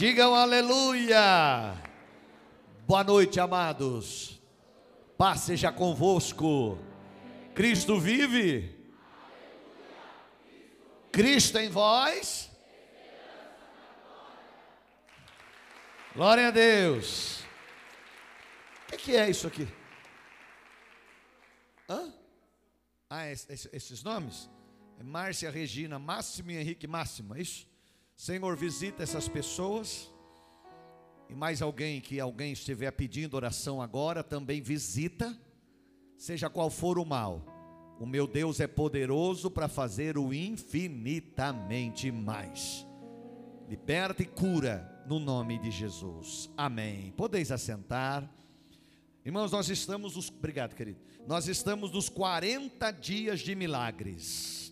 Digam aleluia. Boa noite, amados. Paz seja convosco. Cristo vive. Cristo em vós. Glória a Deus. O que é isso aqui? Hã? Ah, esses nomes? É Márcia Regina, Máximo e Henrique Máximo, é isso? Senhor, visita essas pessoas. E mais alguém que alguém estiver pedindo oração agora, também visita, seja qual for o mal. O meu Deus é poderoso para fazer o infinitamente mais. Liberta e cura no nome de Jesus. Amém. Podeis assentar. Irmãos, nós estamos nos, obrigado, querido. Nós estamos nos 40 dias de milagres.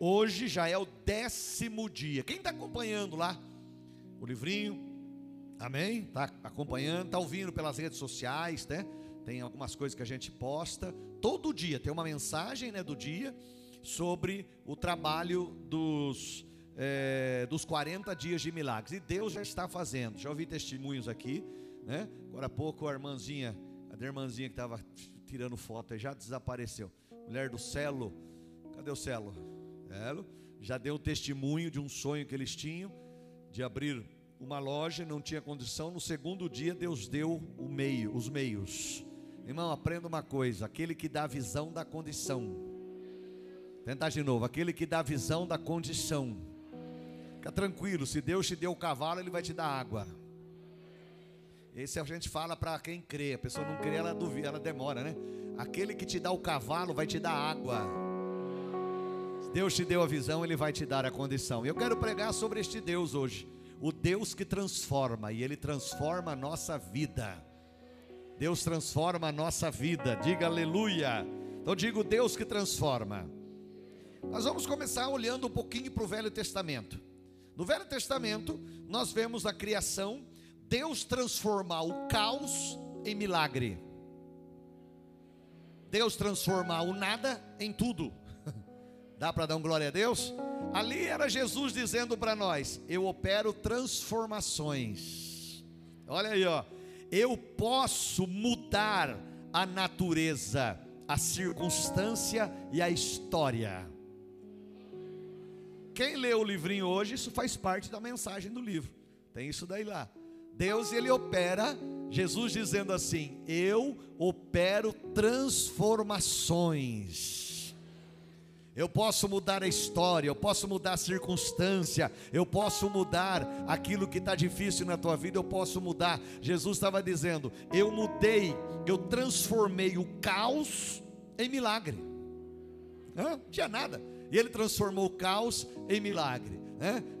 Hoje já é o décimo dia. Quem está acompanhando lá o livrinho? Amém? Está acompanhando, está ouvindo pelas redes sociais, né? Tem algumas coisas que a gente posta. Todo dia tem uma mensagem né, do dia sobre o trabalho dos, é, dos 40 dias de milagres. E Deus já está fazendo. Já ouvi testemunhos aqui, né? Agora há pouco a irmãzinha, a irmãzinha que estava tirando foto já desapareceu. Mulher do Celo. Cadê o Celo? Já deu testemunho de um sonho que eles tinham de abrir uma loja, não tinha condição. No segundo dia, Deus deu o meio, os meios. Irmão, aprenda uma coisa: aquele que dá a visão da condição. Tentar de novo: aquele que dá a visão da condição. Fica tranquilo, se Deus te deu o cavalo, Ele vai te dar água. Esse a gente fala para quem crê. A pessoa não crê, ela duvida, ela demora, né? Aquele que te dá o cavalo vai te dar água. Deus te deu a visão, Ele vai te dar a condição. Eu quero pregar sobre este Deus hoje, o Deus que transforma, e Ele transforma a nossa vida. Deus transforma a nossa vida, diga aleluia. Então digo Deus que transforma. Nós vamos começar olhando um pouquinho para o Velho Testamento. No Velho Testamento, nós vemos a criação, Deus transformar o caos em milagre. Deus transformar o nada em tudo. Dá para dar um glória a Deus? Ali era Jesus dizendo para nós: Eu opero transformações. Olha aí, ó. Eu posso mudar a natureza, a circunstância e a história. Quem lê o livrinho hoje, isso faz parte da mensagem do livro. Tem isso daí lá. Deus ele opera, Jesus dizendo assim: Eu opero transformações. Eu posso mudar a história, eu posso mudar a circunstância, eu posso mudar aquilo que está difícil na tua vida, eu posso mudar. Jesus estava dizendo: Eu mudei, eu transformei o caos em milagre. Não tinha nada. E ele transformou o caos em milagre.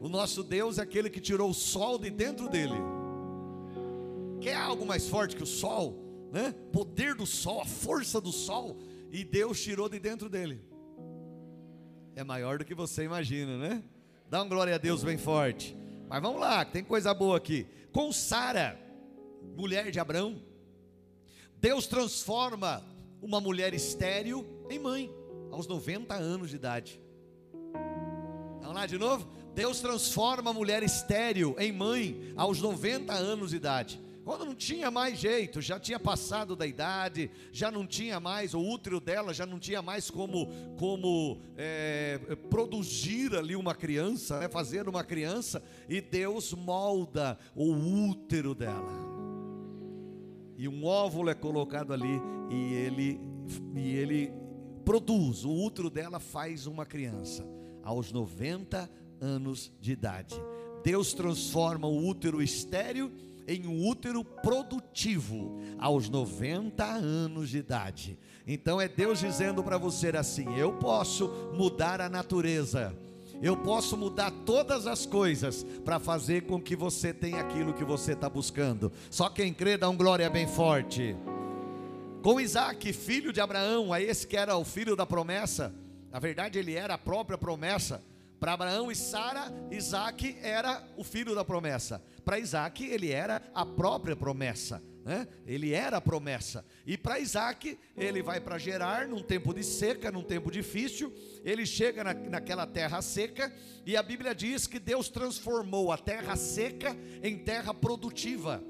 O nosso Deus é aquele que tirou o sol de dentro dele. Quer algo mais forte que o sol? Né? Poder do sol, a força do sol. E Deus tirou de dentro dele é maior do que você imagina, né? Dá um glória a Deus bem forte. Mas vamos lá, tem coisa boa aqui. Com Sara, mulher de Abraão, Deus transforma uma mulher estéril em mãe, aos 90 anos de idade. Vamos lá de novo? Deus transforma a mulher estéril em mãe aos 90 anos de idade. Quando não tinha mais jeito, já tinha passado da idade, já não tinha mais, o útero dela já não tinha mais como, como é, produzir ali uma criança, né, fazer uma criança, e Deus molda o útero dela. E um óvulo é colocado ali e ele, e ele produz, o útero dela faz uma criança aos 90 anos de idade. Deus transforma o útero estéreo em um útero produtivo aos 90 anos de idade. Então é Deus dizendo para você assim: eu posso mudar a natureza. Eu posso mudar todas as coisas para fazer com que você tenha aquilo que você está buscando. Só quem crê dá um glória bem forte. Com Isaac, filho de Abraão, a esse que era o filho da promessa, na verdade ele era a própria promessa, Para Abraão e Sara, Isaac era o filho da promessa. Para Isaac, ele era a própria promessa. Né? Ele era a promessa. E para Isaac, ele vai para Gerar num tempo de seca, num tempo difícil. Ele chega na, naquela terra seca, e a Bíblia diz que Deus transformou a terra seca em terra produtiva.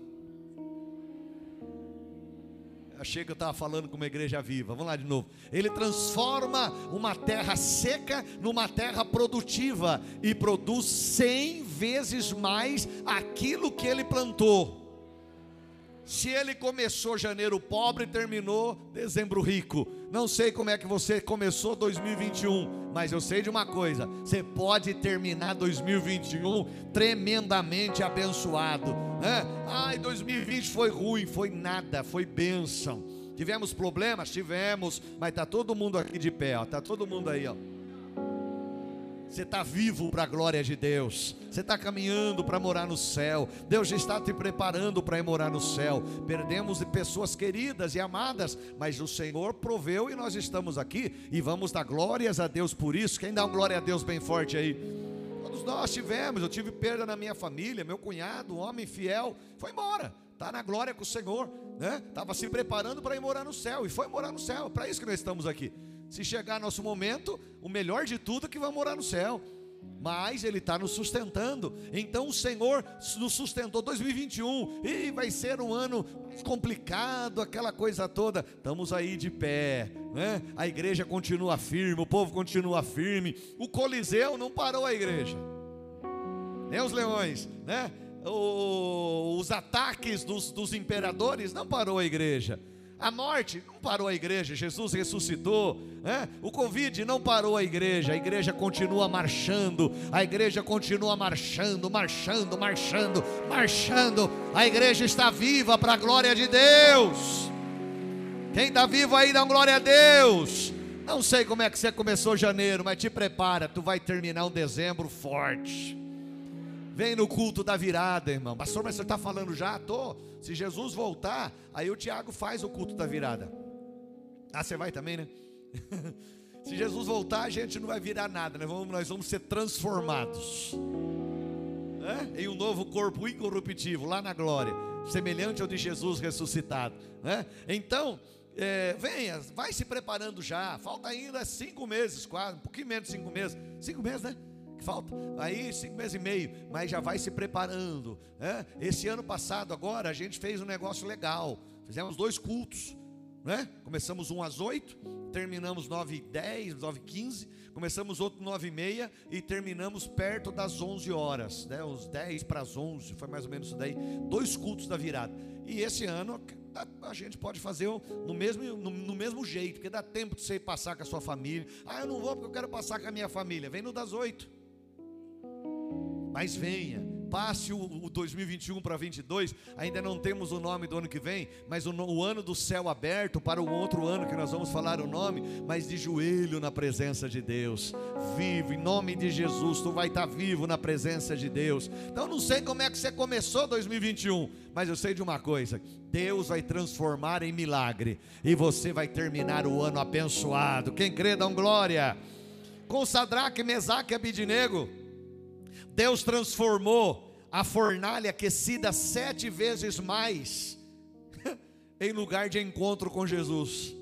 Achei que eu estava falando com uma igreja viva. Vamos lá de novo. Ele transforma uma terra seca numa terra produtiva e produz cem vezes mais aquilo que ele plantou. Se ele começou janeiro pobre terminou dezembro rico. Não sei como é que você começou 2021, mas eu sei de uma coisa: você pode terminar 2021 tremendamente abençoado. Né? Ai, 2020 foi ruim, foi nada, foi bênção. Tivemos problemas? Tivemos, mas está todo mundo aqui de pé, está todo mundo aí, ó. Você está vivo para a glória de Deus. Você está caminhando para morar no céu. Deus já está te preparando para morar no céu. Perdemos de pessoas queridas e amadas, mas o Senhor proveu e nós estamos aqui e vamos dar glórias a Deus por isso. Quem dá uma glória a Deus bem forte aí? Todos nós tivemos. Eu tive perda na minha família. Meu cunhado, um homem fiel, foi embora. Está na glória com o Senhor, né? Estava se preparando para ir morar no céu e foi morar no céu. Para isso que nós estamos aqui. Se chegar nosso momento, o melhor de tudo é que vai morar no céu. Mas Ele está nos sustentando. Então o Senhor nos sustentou 2021. E vai ser um ano complicado, aquela coisa toda. Estamos aí de pé. Né? A igreja continua firme, o povo continua firme. O Coliseu não parou a igreja. Nem os leões, né? O, os ataques dos, dos imperadores não parou a igreja. A morte não parou a igreja, Jesus ressuscitou. Né? O Covid não parou a igreja, a igreja continua marchando, a igreja continua marchando, marchando, marchando, marchando. A igreja está viva para a glória de Deus. Quem está vivo aí, dá glória a Deus. Não sei como é que você começou janeiro, mas te prepara, tu vai terminar um dezembro forte. Vem no culto da virada, irmão. Pastor, mas você está falando já? Estou. Se Jesus voltar, aí o Tiago faz o culto da virada. Ah, você vai também, né? Se Jesus voltar, a gente não vai virar nada, né? vamos, nós vamos ser transformados né? em um novo corpo incorruptível, lá na glória, semelhante ao de Jesus ressuscitado. Né? Então, é, venha, vai se preparando já. Falta ainda cinco meses, quase, um pouquinho menos de cinco meses. Cinco meses, né? Falta aí cinco meses e meio, mas já vai se preparando. Né? Esse ano passado, agora, a gente fez um negócio legal. Fizemos dois cultos. Né? Começamos um às oito, terminamos nove e dez, nove e quinze, começamos outro nove e meia e terminamos perto das onze horas, né? Dez para as onze, foi mais ou menos isso daí, dois cultos da virada. E esse ano a, a gente pode fazer no mesmo, no, no, mesmo jeito, porque dá tempo de você passar com a sua família. Ah, eu não vou porque eu quero passar com a minha família. Vem no das oito. Mas venha, passe o, o 2021 para 22. Ainda não temos o nome do ano que vem, mas o, o, ano do céu aberto para o outro ano que nós vamos falar o nome, mas de joelho na presença de Deus. Vivo, em nome de Jesus, tu vai estar vivo na presença de Deus. Então não sei como é que você começou 2021, mas eu sei de uma coisa: Deus vai transformar em milagre e você vai terminar o ano abençoado. Quem crê, dá um glória. Com Sadraque, Mesaque e Abidinego Deus transformou a fornalha aquecida sete vezes mais em lugar de encontro com Jesus.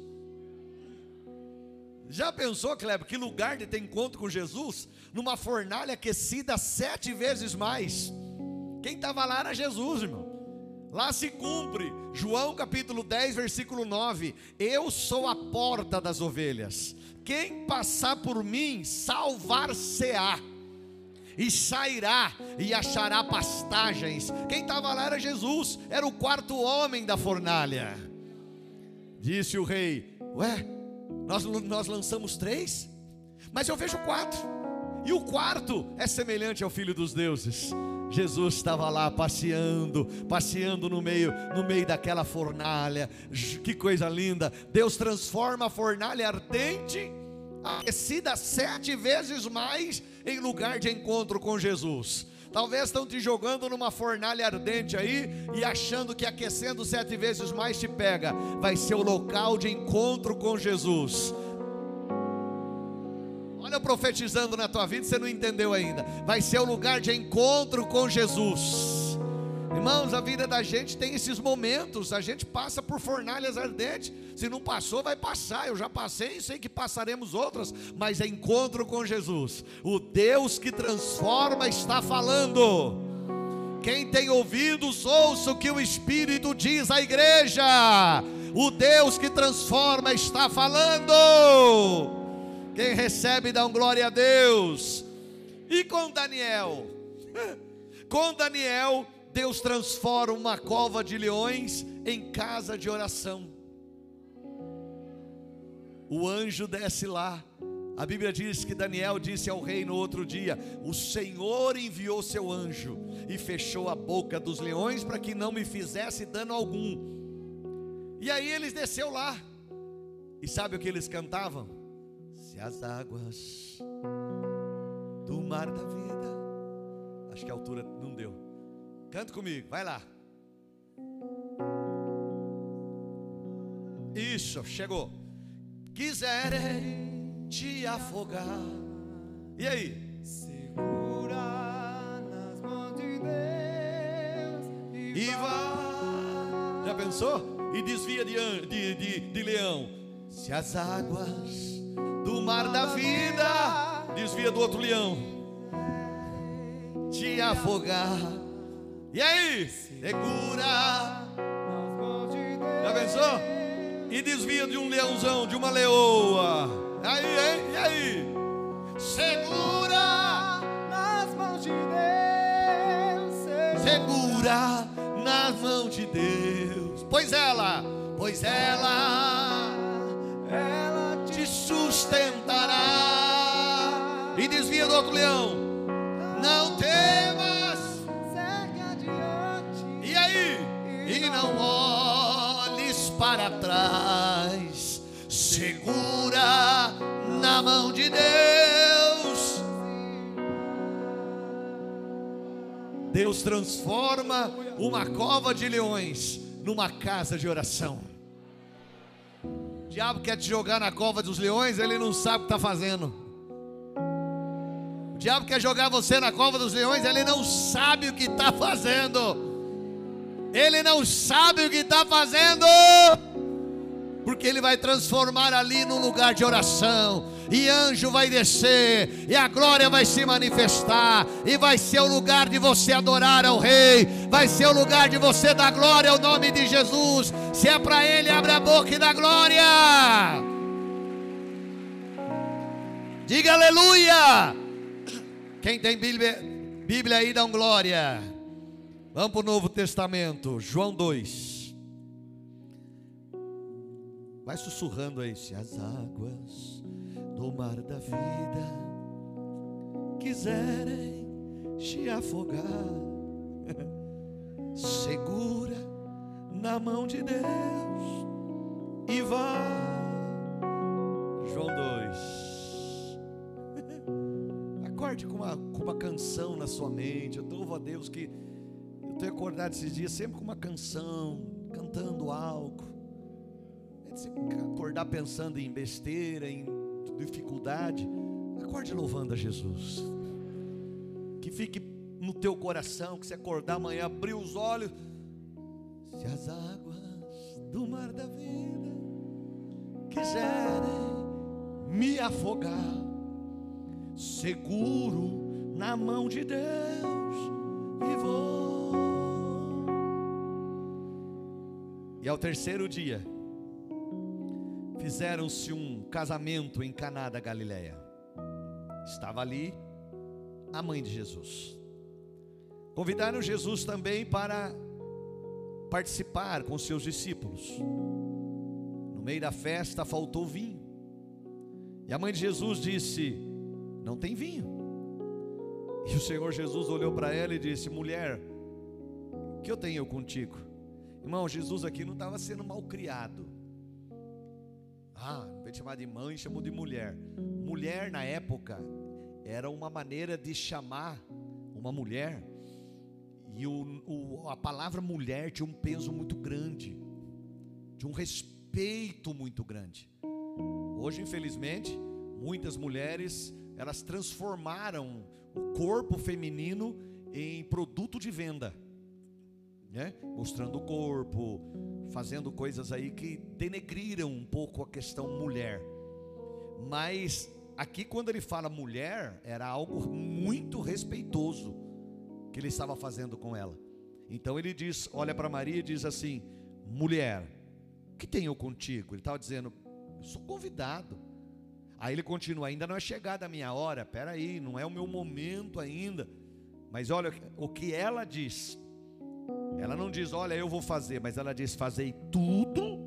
Já pensou, Kleber, que lugar de ter encontro com Jesus? Numa fornalha aquecida sete vezes mais. Quem estava lá era Jesus, irmão. Lá se cumpre, João capítulo 10, versículo 9: Eu sou a porta das ovelhas. Quem passar por mim, salvar-se-á e sairá e achará pastagens. Quem estava lá era Jesus, era o quarto homem da fornalha. Disse o rei: Ué, nós, nós lançamos três, mas eu vejo quatro, e o quarto é semelhante ao filho dos deuses. Jesus estava lá passeando, passeando no meio, no meio daquela fornalha. Que coisa linda! Deus transforma a fornalha ardente aquecida sete vezes mais em lugar de encontro com Jesus. Talvez estão te jogando numa fornalha ardente aí e achando que aquecendo sete vezes mais te pega. Vai ser o local de encontro com Jesus. Olha profetizando na tua vida, você não entendeu ainda. Vai ser o lugar de encontro com Jesus. Irmãos, a vida da gente tem esses momentos, a gente passa por fornalhas ardentes. Se não passou, vai passar. Eu já passei e sei que passaremos outras, mas é encontro com Jesus. O Deus que transforma está falando. Quem tem ouvidos, ouça o que o Espírito diz à igreja. O Deus que transforma está falando. Quem recebe, dá um glória a Deus. E com Daniel? Com Daniel, Deus transforma uma cova de leões em casa de oração. O anjo desce lá. A Bíblia diz que Daniel disse ao rei no outro dia: O Senhor enviou seu anjo e fechou a boca dos leões para que não me fizesse dano algum. E aí eles desceu lá. E sabe o que eles cantavam? Se as águas do mar da vida. Acho que a altura. Canta comigo, vai lá. Isso, chegou. Quiserem te afogar. E aí? Segura nas mãos de Deus e vai. Já pensou? E desvia de, de, de, de leão. Se as águas do mar da vida desvia do outro leão, te afogar e aí? Segura. Já pensou? E desvia de um leãozão, de uma leoa. Aí, hein? E aí? Segura nas mãos de Deus. Segura nas mãos de Deus. Pois ela, pois ela olhes para trás, segura na mão de Deus. Deus transforma uma cova de leões numa casa de oração. O diabo quer te jogar na cova dos leões, ele não sabe o que está fazendo. O diabo quer jogar você na cova dos leões, ele não sabe o que está fazendo. Ele não sabe o que está fazendo, porque ele vai transformar ali num lugar de oração, e anjo vai descer, e a glória vai se manifestar, e vai ser o lugar de você adorar ao Rei, vai ser o lugar de você dar glória ao nome de Jesus. Se é para Ele, abre a boca e dá glória. Diga aleluia. Quem tem Bíblia, Bíblia aí, dá um glória. Vamos para o Novo Testamento, João 2. Vai sussurrando aí, se as águas do mar da vida quiserem te afogar, segura na mão de Deus e vá. João 2. Acorde com uma, com uma canção na sua mente. Eu louvo a Deus que tenho acordado esses dias sempre com uma canção, cantando algo. Você acordar pensando em besteira, em dificuldade, acorde louvando a Jesus. Que fique no teu coração, que você acordar amanhã, abrir os olhos. Se as águas do mar da vida quiserem me afogar, seguro na mão de Deus e vou. E ao terceiro dia, fizeram-se um casamento em Caná da Galileia. Estava ali a mãe de Jesus. Convidaram Jesus também para participar com seus discípulos. No meio da festa faltou vinho. E a mãe de Jesus disse: Não tem vinho. E o Senhor Jesus olhou para ela e disse: Mulher, que eu tenho contigo? Irmão, Jesus aqui não estava sendo mal criado. Ah, em vez de chamar de mãe, chamou de mulher. Mulher na época era uma maneira de chamar uma mulher. E o, o, a palavra mulher tinha um peso muito grande, de um respeito muito grande. Hoje, infelizmente, muitas mulheres elas transformaram o corpo feminino em produto de venda, né? Mostrando o corpo, fazendo coisas aí que denegriram um pouco a questão mulher. Mas aqui quando ele fala mulher, era algo muito respeitoso que ele estava fazendo com ela. Então ele diz, olha para Maria e diz assim: mulher, o que tenho contigo? Ele estava dizendo, sou convidado. Aí ele continua, ainda não é chegada a minha hora, peraí, não é o meu momento ainda. Mas olha o que ela diz. Ela não diz, olha, eu vou fazer, mas ela diz: fazei tudo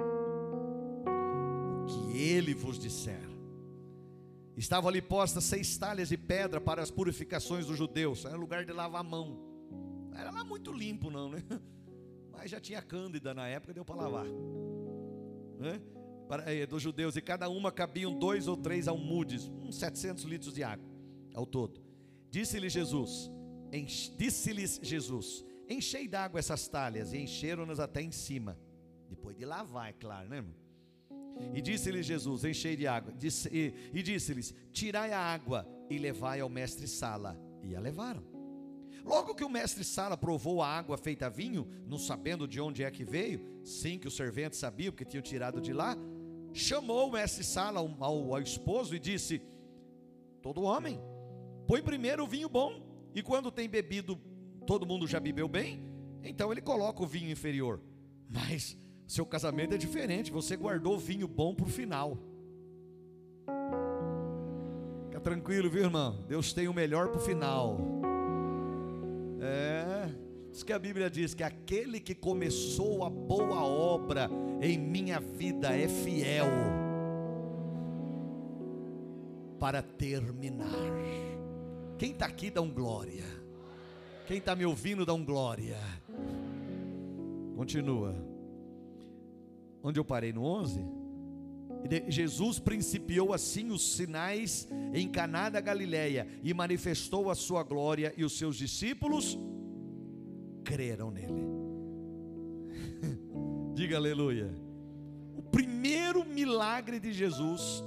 o que ele vos disser. Estavam ali postas seis talhas de pedra para as purificações dos judeus, era lugar de lavar a mão. Não era lá muito limpo, não, né? Mas já tinha cândida na época, deu para lavar. Né? É, dos judeus, e cada uma cabiam dois ou três almudes, uns 700 litros de água ao todo. Disse-lhe Jesus, disse-lhes Jesus, enchei d'água essas talhas, e encheram-nas até em cima, depois de lavar, é claro, né, irmão? E disse-lhe Jesus, enchei de água, disse, e, e disse-lhes, tirai a água e levai ao mestre Sala, e a levaram. Logo que o mestre Sala provou a água feita vinho, não sabendo de onde é que veio, sim que o servente sabia, porque tinham tirado de lá, chamou o mestre Sala ao, ao, ao esposo e disse: Todo homem, põe primeiro o vinho bom, e quando tem bebido, todo mundo já bebeu bem, então ele coloca o vinho inferior. Mas seu casamento é diferente, você guardou o vinho bom para o final. Fica tranquilo, viu, irmão? Deus tem o melhor para o final. É, isso que a Bíblia diz que aquele que começou a boa obra em minha vida é fiel para terminar. Quem está aqui dá um glória. Quem está me ouvindo dá um glória. Continua. Onde eu parei no 11? Jesus principiou assim os sinais em Caná da Galileia e manifestou a sua glória e os seus discípulos creram nele. Diga aleluia. O primeiro milagre de Jesus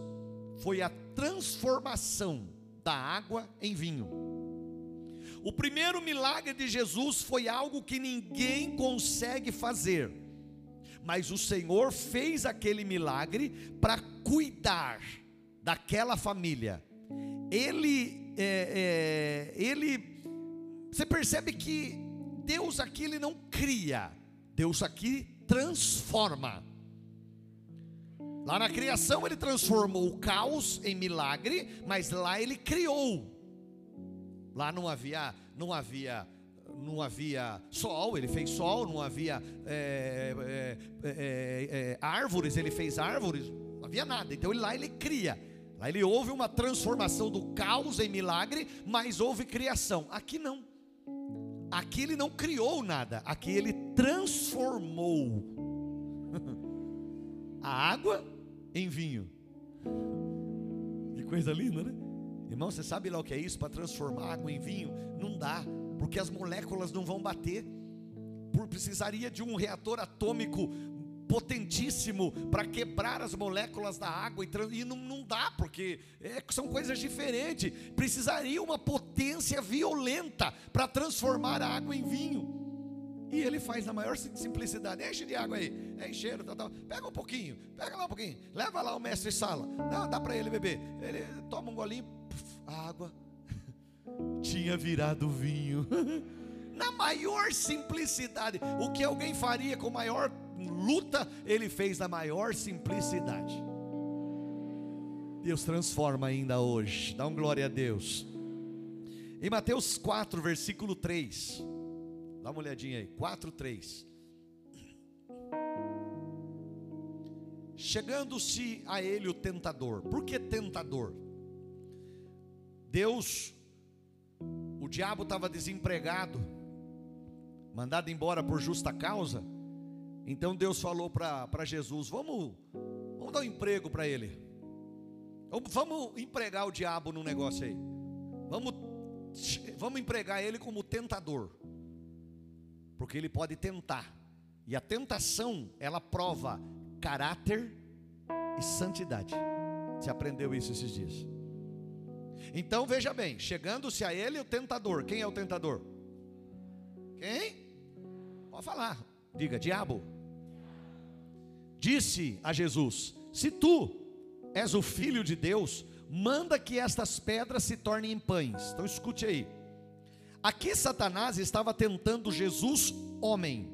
foi a transformação da água em vinho. O primeiro milagre de Jesus foi algo que ninguém consegue fazer mas o Senhor fez aquele milagre para cuidar daquela família. Ele, é, é, ele, você percebe que Deus aqui ele não cria, Deus aqui transforma. Lá na criação ele transformou o caos em milagre, mas lá ele criou. Lá não havia, não havia não havia sol, ele fez sol, não havia é, é, é, árvores, ele fez árvores, não havia nada. Então ele, lá ele cria. Lá ele houve uma transformação do caos em milagre, mas houve criação. Aqui não. Aqui ele não criou nada, aqui ele transformou a água em vinho. Que coisa linda, né? Irmão, você sabe lá o que é isso? Para transformar água em vinho? Não dá porque as moléculas não vão bater. Por, precisaria de um reator atômico potentíssimo para quebrar as moléculas da água e, e não, não, dá, porque é, são coisas diferentes. Precisaria uma potência violenta para transformar a água em vinho. E ele faz na maior simplicidade: enche de água aí, é encheram, tá, tá. pega um pouquinho, pega lá um pouquinho, leva lá o mestre sala, dá, dá para ele beber. Ele toma um golinho, puf, água, tinha virado vinho. Na maior simplicidade. O que alguém faria com maior luta, ele fez na maior simplicidade. Deus transforma ainda hoje. Dá um glória a Deus. Em Mateus 4, versículo 3. Dá uma olhadinha aí. 4, 3. Chegando-se a ele o tentador. Por que tentador? Deus o diabo estava desempregado, mandado embora por justa causa. Então Deus falou para Jesus: vamos, vamos dar um emprego para ele. Vamos empregar o diabo no negócio aí. Vamos, vamos empregar ele como tentador. Porque ele pode tentar. E a tentação, ela prova caráter e santidade. Você aprendeu isso esses dias? Então veja bem, chegando-se a ele o tentador. Quem é o tentador? Quem? Pode falar. Diga, diabo. Disse a Jesus: Se tu és o filho de Deus, manda que estas pedras se tornem em pães. Então escute aí. Aqui Satanás estava tentando Jesus, homem,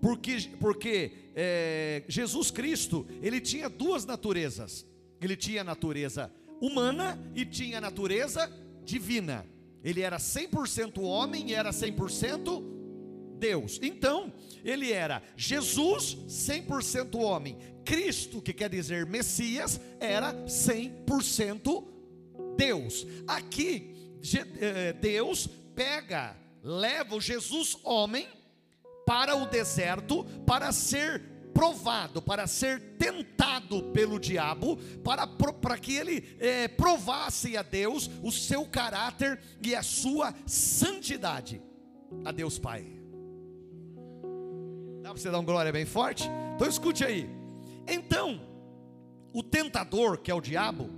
porque, porque é, Jesus Cristo, ele tinha duas naturezas. Ele tinha a natureza humana e tinha natureza divina. Ele era 100% homem e era 100% Deus. Então, ele era Jesus 100% homem. Cristo, que quer dizer Messias, era 100% Deus. Aqui, eh, Deus pega, leva o Jesus homem para o deserto para ser provado, para ser tentado pelo diabo, para, para que ele é, provasse a Deus o seu caráter e a sua santidade. A Deus Pai. Dá para você dar uma glória bem forte? Então escute aí. Então, o tentador, que é o diabo,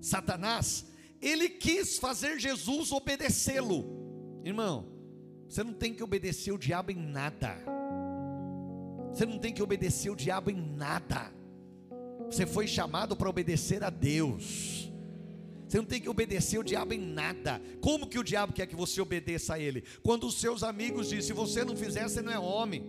Satanás, ele quis fazer Jesus obedecê-lo. Irmão, você não tem que obedecer o diabo em nada. Você não tem que obedecer o diabo em nada. Você foi chamado para obedecer a Deus. Você não tem que obedecer o diabo em nada. Como que o diabo quer que você obedeça a ele? Quando os seus amigos dizem: se você não fizer, você não é homem.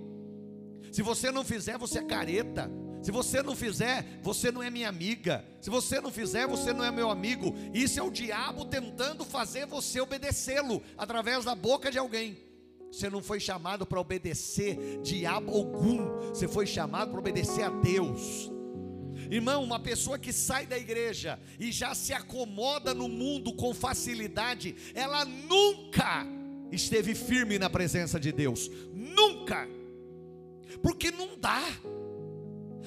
Se você não fizer, você é careta. Se você não fizer, você não é minha amiga. Se você não fizer, você não é meu amigo. Isso é o diabo tentando fazer você obedecê-lo através da boca de alguém. Você não foi chamado para obedecer diabo algum. Você foi chamado para obedecer a Deus. Irmão, uma pessoa que sai da igreja e já se acomoda no mundo com facilidade, ela nunca esteve firme na presença de Deus. Nunca. Porque não dá.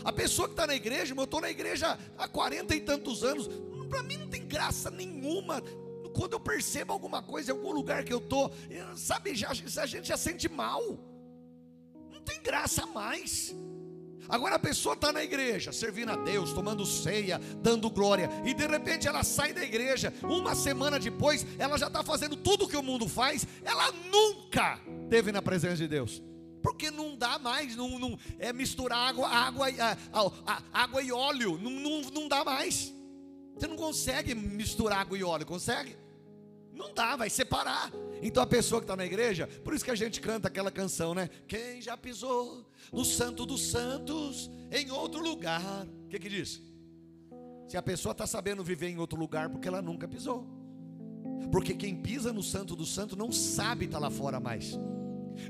A pessoa que está na igreja, eu estou na igreja há quarenta e tantos anos, para mim não tem graça nenhuma quando eu percebo alguma coisa em algum lugar que eu estou, sabe, já, a gente já sente mal, não tem graça mais. Agora a pessoa está na igreja, servindo a Deus, tomando ceia, dando glória, e de repente ela sai da igreja, uma semana depois, ela já está fazendo tudo que o mundo faz, ela nunca teve na presença de Deus. Porque não dá mais, não, não é misturar água, água, água e óleo, não, não, não dá mais. Você não consegue misturar água e óleo, consegue? Não dá, vai separar. Então a pessoa que está na igreja, por isso que a gente canta aquela canção, né? Quem já pisou no Santo dos Santos em outro lugar? O que que diz? Se a pessoa está sabendo viver em outro lugar, porque ela nunca pisou. Porque quem pisa no Santo do Santo não sabe estar tá lá fora mais.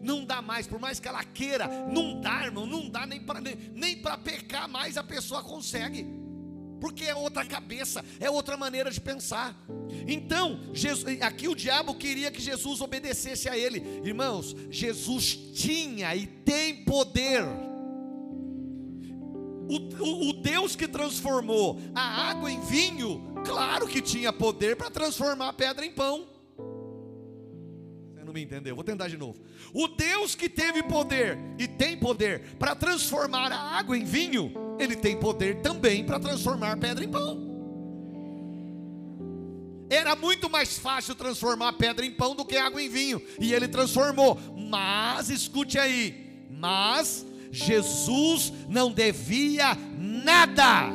Não dá mais, por mais que ela queira, não dá, irmão, não dá nem para nem, nem pecar mais a pessoa consegue porque é outra cabeça, é outra maneira de pensar. Então, Jesus, aqui o diabo queria que Jesus obedecesse a ele. Irmãos, Jesus tinha e tem poder. O, o, o Deus que transformou a água em vinho, claro que tinha poder para transformar a pedra em pão. Me entendeu? Vou tentar de novo. O Deus que teve poder e tem poder para transformar a água em vinho, ele tem poder também para transformar pedra em pão. Era muito mais fácil transformar pedra em pão do que água em vinho, e ele transformou. Mas escute aí, mas Jesus não devia nada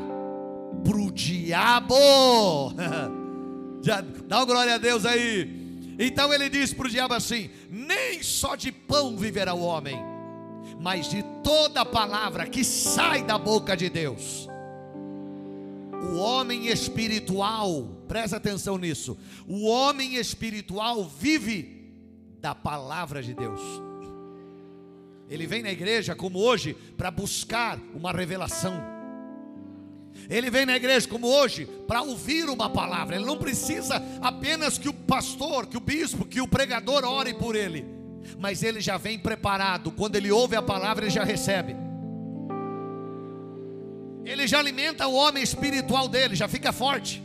para o diabo. Já, dá uma glória a Deus aí. Então ele diz para o diabo assim: nem só de pão viverá o homem, mas de toda palavra que sai da boca de Deus. O homem espiritual, presta atenção nisso. O homem espiritual vive da palavra de Deus. Ele vem na igreja como hoje para buscar uma revelação. Ele vem na igreja como hoje para ouvir uma palavra. Ele não precisa apenas que o pastor, que o bispo, que o pregador ore por ele mas ele já vem preparado. Quando ele ouve a palavra, ele já recebe. Ele já alimenta o homem espiritual dele, já fica forte.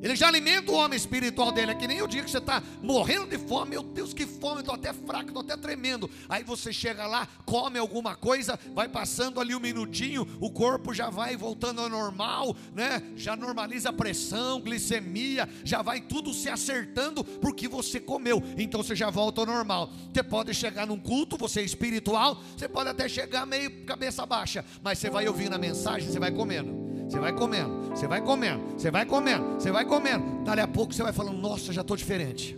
Ele já alimenta o homem espiritual dele. É que nem o dia que você está morrendo de fome. Meu Deus, que fome, estou até fraco, estou até tremendo. Aí você chega lá, come alguma coisa, vai passando ali um minutinho, o corpo já vai voltando ao normal, né? Já normaliza a pressão, glicemia, já vai tudo se acertando porque você comeu. Então você já volta ao normal. Você pode chegar num culto, você é espiritual, você pode até chegar meio cabeça baixa, mas você vai ouvindo a mensagem, você vai comendo. Você vai comendo, você vai comendo, você vai comendo, você vai comendo. Dali a pouco você vai falando: Nossa, já estou diferente.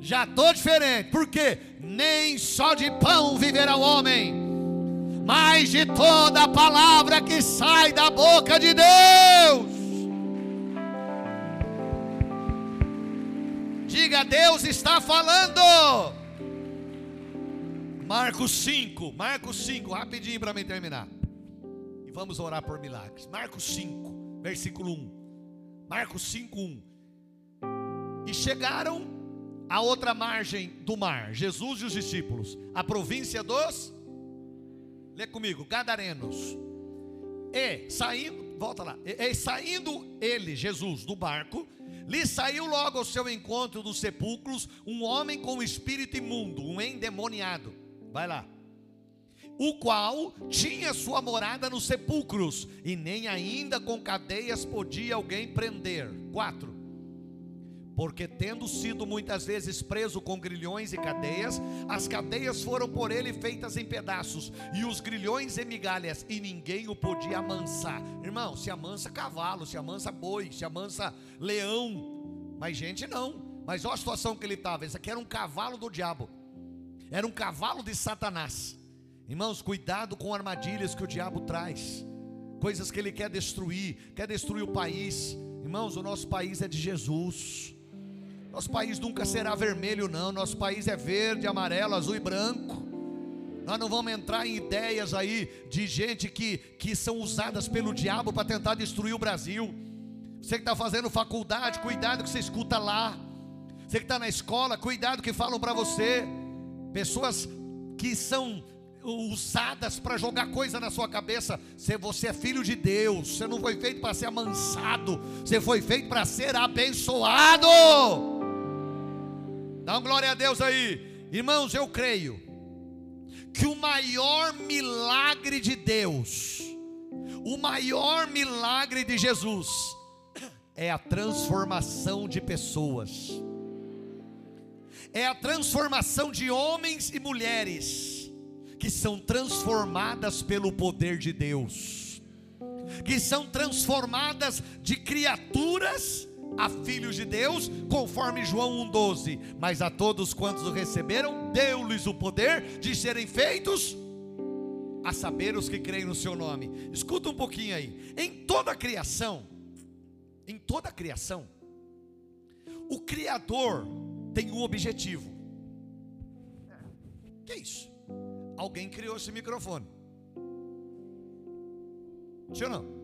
Já estou diferente. Por quê? Nem só de pão viverá o homem, mas de toda a palavra que sai da boca de Deus. Diga, Deus está falando. Marcos 5, Marcos 5, rapidinho para mim terminar. Vamos orar por milagres. Marcos 5, versículo 1. Marcos 5, 1. E chegaram à outra margem do mar, Jesus e os discípulos, a província dos, lê comigo, Gadarenos. E saindo, volta lá, e, e saindo ele, Jesus, do barco, lhe saiu logo ao seu encontro dos sepulcros um homem com espírito imundo, um endemoniado. Vai lá. O qual tinha sua morada nos sepulcros, e nem ainda com cadeias podia alguém prender. 4. Porque tendo sido muitas vezes preso com grilhões e cadeias, as cadeias foram por ele feitas em pedaços, e os grilhões em migalhas, e ninguém o podia amansar. Irmão, se amansa cavalo, se amansa boi, se amansa leão, mas gente não. Mas olha a situação que ele estava: esse aqui era um cavalo do diabo, era um cavalo de Satanás. Irmãos, cuidado com armadilhas que o diabo traz, coisas que ele quer destruir, quer destruir o país. Irmãos, o nosso país é de Jesus. Nosso país nunca será vermelho, não. Nosso país é verde, amarelo, azul e branco. Nós não vamos entrar em ideias aí de gente que, que são usadas pelo diabo para tentar destruir o Brasil. Você que está fazendo faculdade, cuidado que você escuta lá. Você que está na escola, cuidado que falam para você. Pessoas que são usadas para jogar coisa na sua cabeça. Se você é filho de Deus, você não foi feito para ser amansado, você foi feito para ser abençoado. Dá uma glória a Deus aí, irmãos. Eu creio que o maior milagre de Deus, o maior milagre de Jesus, é a transformação de pessoas, é a transformação de homens e mulheres que são transformadas pelo poder de Deus, que são transformadas de criaturas a filhos de Deus, conforme João 1,12. Mas a todos quantos o receberam, deu-lhes o poder de serem feitos, a saber os que creem no seu nome. Escuta um pouquinho aí. Em toda a criação, em toda a criação, o Criador tem um objetivo. Que é isso? Alguém criou esse microfone. Sim ou não?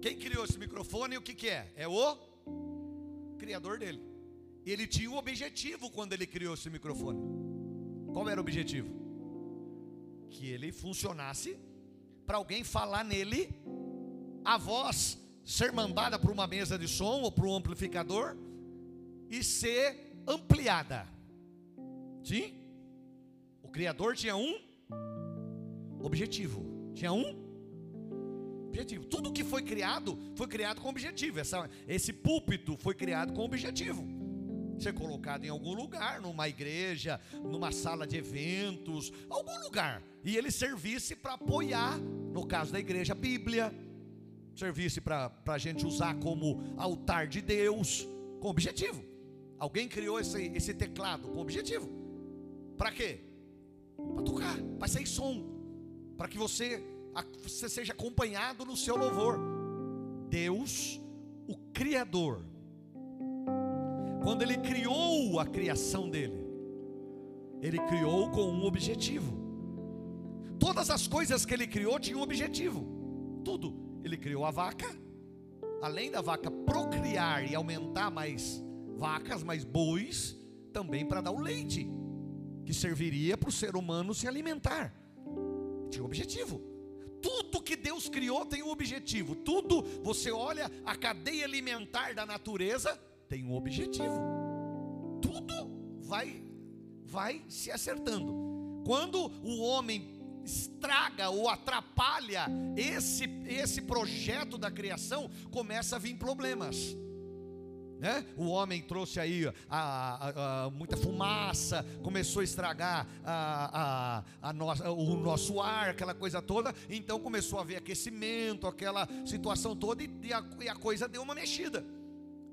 Quem criou esse microfone, o que, que é? É o criador dele. Ele tinha um objetivo quando ele criou esse microfone. Qual era o objetivo? Que ele funcionasse para alguém falar nele, a voz ser mandada para uma mesa de som ou para um amplificador e ser ampliada. Sim? O Criador tinha um objetivo. Tinha um objetivo. Tudo que foi criado, foi criado com objetivo. Essa, esse púlpito foi criado com objetivo. Ser colocado em algum lugar, numa igreja, numa sala de eventos, algum lugar. E ele servisse para apoiar, no caso da igreja, a Bíblia. Servisse para a gente usar como altar de Deus, com objetivo. Alguém criou esse, esse teclado com objetivo. Para quê? Para tocar, para sair som. Para que você você seja acompanhado no seu louvor. Deus, o Criador, quando Ele criou a criação dele, Ele criou com um objetivo. Todas as coisas que Ele criou tinham um objetivo. Tudo. Ele criou a vaca, além da vaca procriar e aumentar mais vacas, mais bois, também para dar o leite, que serviria para o ser humano se alimentar. Tinha um objetivo. Tudo que Deus criou tem um objetivo. Tudo, você olha a cadeia alimentar da natureza, tem um objetivo. Tudo vai vai se acertando. Quando o homem estraga ou atrapalha esse esse projeto da criação, começa a vir problemas. Né? O homem trouxe aí a, a, a, muita fumaça, começou a estragar nossa, o nosso ar, aquela coisa toda. Então começou a haver aquecimento, aquela situação toda, e, e a coisa deu uma mexida.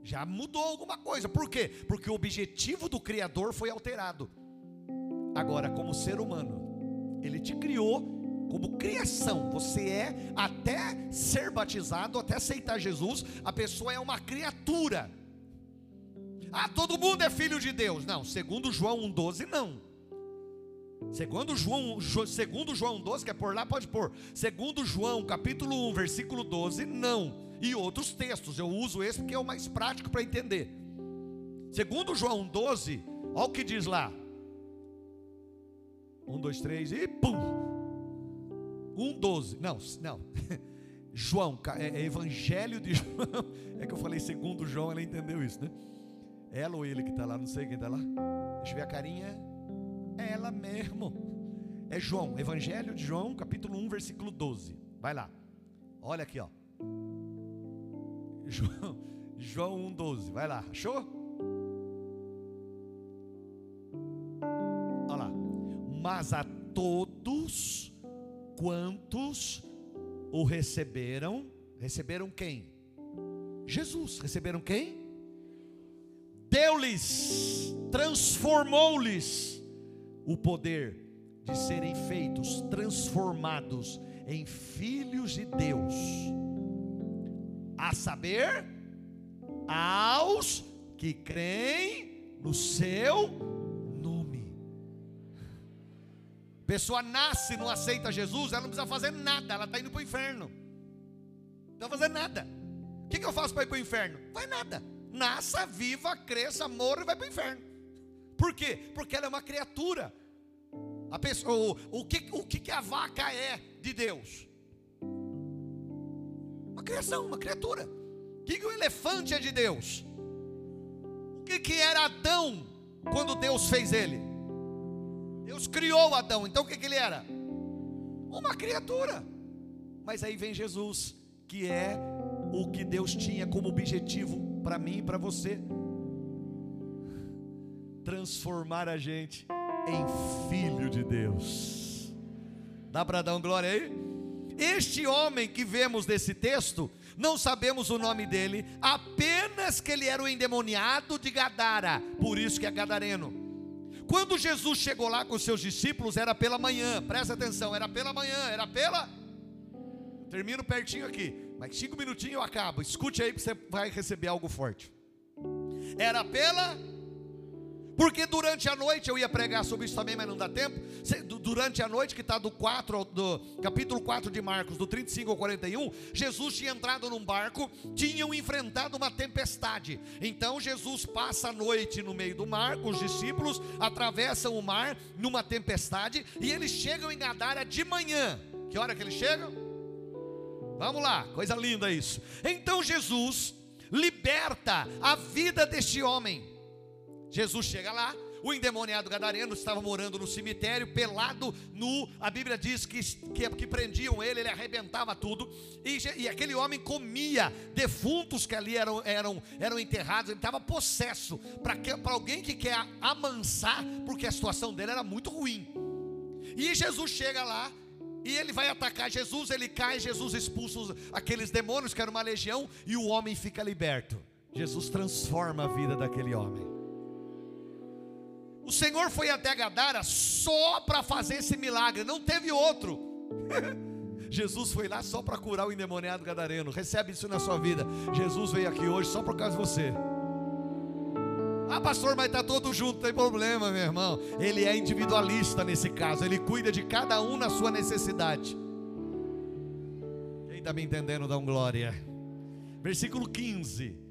Já mudou alguma coisa. Por quê? Porque o objetivo do Criador foi alterado. Agora, como ser humano, Ele te criou como criação, você é até ser batizado, até aceitar Jesus, a pessoa é uma criatura. Ah, todo mundo é filho de Deus. Não, segundo João 1,12, não. Segundo João, segundo João 12, quer pôr lá, pode pôr. Segundo João, capítulo 1, versículo 12, não. E outros textos, eu uso esse porque é o mais prático para entender. Segundo João 12, olha o que diz lá. 1, 2, 3 e pum. 1, 12. Não, não. João, é, é Evangelho de João. É que eu falei segundo João, ela entendeu isso, né? Ela ou ele que está lá, não sei quem está lá. Deixa eu ver a carinha. É ela mesmo. É João, Evangelho de João, capítulo 1, versículo 12. Vai lá. Olha aqui, ó. João, João 1, 12. Vai lá. Achou? Olha lá. Mas a todos quantos o receberam, receberam quem? Jesus. Receberam quem? Deu-lhes, transformou-lhes o poder de serem feitos, transformados em filhos de Deus, a saber, aos que creem no seu nome. Pessoa nasce, não aceita Jesus, ela não precisa fazer nada, ela está indo para o inferno. Não está fazendo nada. O que, que eu faço para ir para o inferno? Vai nada nasça, viva, cresça, morra e vai para o inferno. Por quê? Porque ela é uma criatura. A pessoa, o, o, que, o que a vaca é de Deus? Uma criação, uma criatura. O que, que o elefante é de Deus? O que, que era Adão quando Deus fez ele? Deus criou Adão, então o que, que ele era? Uma criatura. Mas aí vem Jesus, que é o que Deus tinha como objetivo para mim e para você. Transformar a gente em filho de Deus. Dá para dar um glória aí? Este homem que vemos nesse texto, não sabemos o nome dele, apenas que ele era o endemoniado de Gadara, por isso que é gadareno. Quando Jesus chegou lá com seus discípulos, era pela manhã, presta atenção, era pela manhã, era pela. Termino pertinho aqui. Mas cinco minutinhos eu acabo. Escute aí que você vai receber algo forte. Era pela. Porque durante a noite eu ia pregar sobre isso também, mas não dá tempo. Durante a noite, que está do 4, do capítulo 4 de Marcos, do 35 ao 41, Jesus tinha entrado num barco, tinham enfrentado uma tempestade. Então Jesus passa a noite no meio do mar, os discípulos, atravessam o mar numa tempestade, e eles chegam em Gadara de manhã. Que hora que eles chegam? Vamos lá, coisa linda isso. Então Jesus liberta a vida deste homem. Jesus chega lá, o endemoniado gadareno estava morando no cemitério, pelado, nu. A Bíblia diz que, que, que prendiam ele, ele arrebentava tudo. E, e, aquele homem comia defuntos que ali eram, eram, eram enterrados. Ele estava possesso para alguém que quer amansar, porque a situação dele era muito ruim. E Jesus chega lá e ele vai atacar Jesus, ele cai, Jesus expulsa aqueles demônios que era uma legião e o homem fica liberto. Jesus transforma a vida daquele homem. O Senhor foi até Gadara só para fazer esse milagre, não teve outro. Jesus foi lá só para curar o endemoniado gadareno. Recebe isso na sua vida. Jesus veio aqui hoje só por causa de você. Ah, pastor, mas está todo junto, tem problema, meu irmão. Ele é individualista nesse caso, ele cuida de cada um na sua necessidade. Quem está me entendendo, dá um glória. Versículo 15.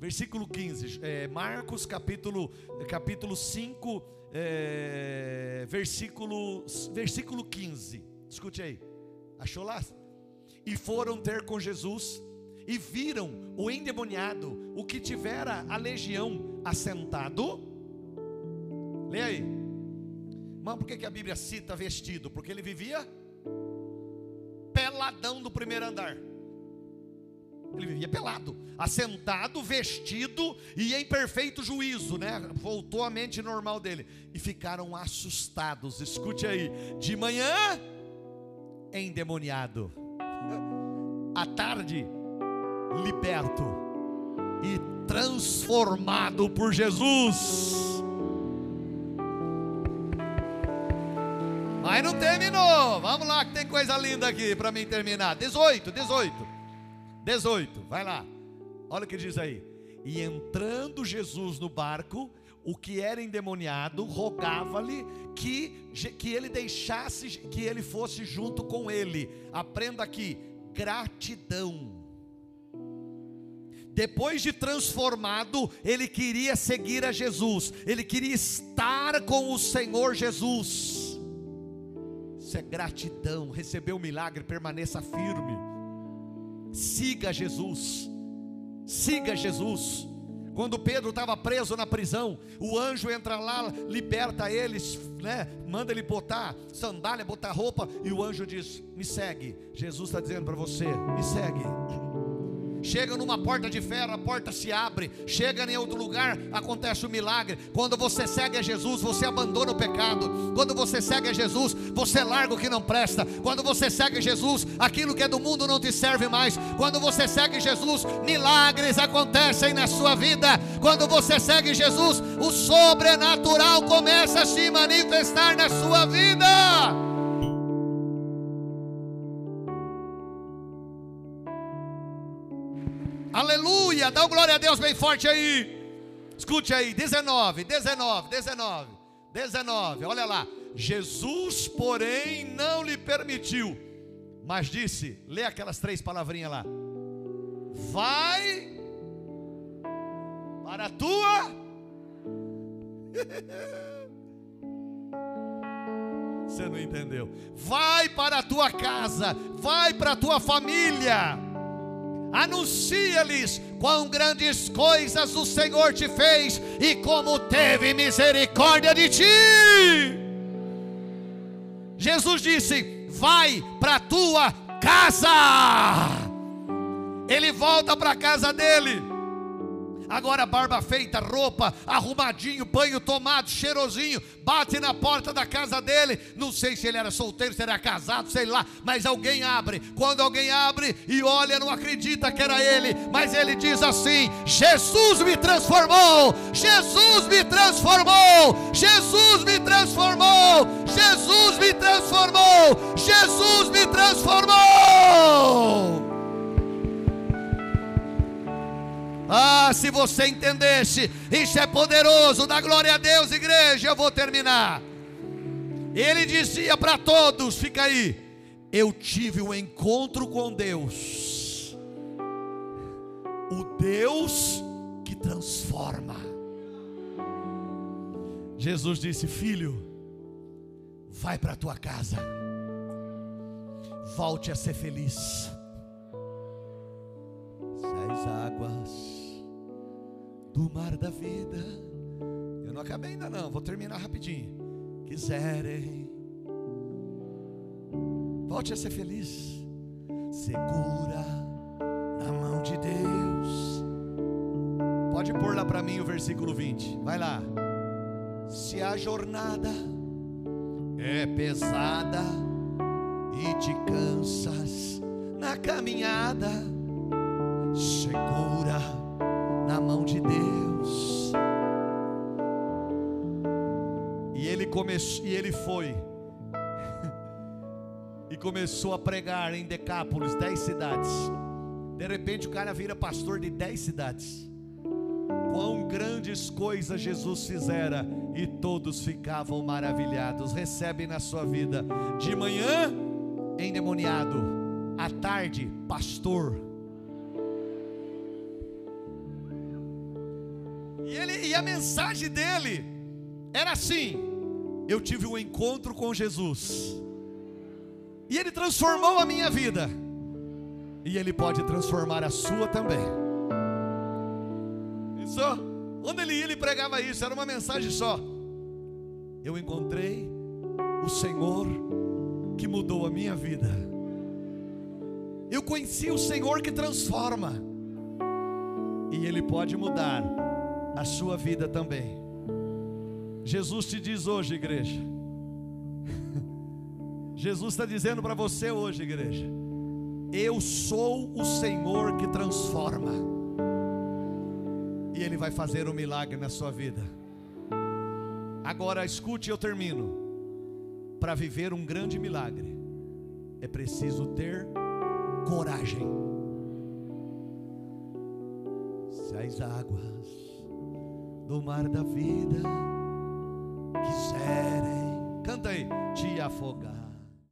Versículo 15, é, Marcos capítulo, capítulo 5, é, versículo, versículo 15. Escute aí. Achou lá? e foram ter com Jesus e viram o endemoniado, o que tivera a legião assentado. Leia aí. Mas por que, a Bíblia cita vestido? Porque ele vivia peladão do primeiro andar. Ele vivia pelado, assentado, vestido e em perfeito juízo, né? Voltou à mente normal dele e ficaram assustados. Escute aí, de manhã endemoniado, à tarde liberto e transformado por Jesus. Mas não terminou. Vamos lá que tem coisa linda aqui para mim terminar. 18, 18. 18, vai lá. Olha o que diz aí. E entrando Jesus no barco, o que era endemoniado rogava-lhe que, que ele deixasse, que ele fosse junto com ele. Aprenda aqui: gratidão. Depois de transformado, ele queria seguir a Jesus, ele queria estar com o Senhor Jesus. Isso é gratidão, recebeu o milagre, permaneça firme. Siga Jesus. Siga Jesus. Quando Pedro estava preso na prisão, o anjo entra lá, liberta eles, né? Manda ele botar sandália, botar roupa, e o anjo diz: Me segue. Jesus está dizendo para você: Me segue. Chega numa porta de ferro, a porta se abre. Chega em outro lugar, acontece o um milagre. Quando você segue a Jesus, você abandona o pecado. Quando você segue a Jesus, você larga o que não presta. Quando você segue Jesus, aquilo que é do mundo não te serve mais. Quando você segue Jesus, milagres acontecem na sua vida. Quando você segue Jesus, o sobrenatural começa a se manifestar na sua vida. Aleluia! Dá glória a Deus bem forte aí. Escute aí, 19, 19, 19, 19. Olha lá. Jesus, porém, não lhe permitiu, mas disse: lê aquelas três palavrinhas lá. Vai para a tua. Você não entendeu? Vai para a tua casa, vai para a tua família anuncia-lhes quão grandes coisas o Senhor te fez e como teve misericórdia de ti. Jesus disse: Vai para tua casa. Ele volta para a casa dele Agora barba feita, roupa, arrumadinho, banho tomado, cheirosinho, bate na porta da casa dele. Não sei se ele era solteiro, se era casado, sei lá, mas alguém abre. Quando alguém abre e olha, não acredita que era ele, mas ele diz assim: Jesus me transformou, Jesus me transformou, Jesus me transformou, Jesus me transformou, Jesus me transformou. Ah, se você entendesse, isso é poderoso, dá glória a Deus, igreja. Eu vou terminar. Ele dizia para todos: fica aí, eu tive um encontro com Deus, o Deus que transforma. Jesus disse: Filho, vai para tua casa, volte a ser feliz. Se as águas do mar da vida. Eu não acabei ainda não, vou terminar rapidinho. Quiserem, volte a ser feliz. Segura na mão de Deus. Pode pôr lá para mim o versículo 20. Vai lá. Se a jornada é pesada e te cansas na caminhada, segura começou, e ele foi e começou a pregar em Decápolis, dez cidades. De repente o cara vira pastor de dez cidades. Quão grandes coisas Jesus fizera e todos ficavam maravilhados. Recebe na sua vida de manhã endemoniado, à tarde pastor E, ele, e a mensagem dele era assim: eu tive um encontro com Jesus, e ele transformou a minha vida. E Ele pode transformar a sua também. Isso? Onde ele ia, ele pregava isso, era uma mensagem só. Eu encontrei o Senhor que mudou a minha vida. Eu conheci o Senhor que transforma. E Ele pode mudar a sua vida também. Jesus te diz hoje, igreja. Jesus está dizendo para você hoje, igreja. Eu sou o Senhor que transforma. E Ele vai fazer um milagre na sua vida. Agora escute, eu termino. Para viver um grande milagre, é preciso ter coragem. Se as águas do mar da vida quiserem, canta aí, te afogar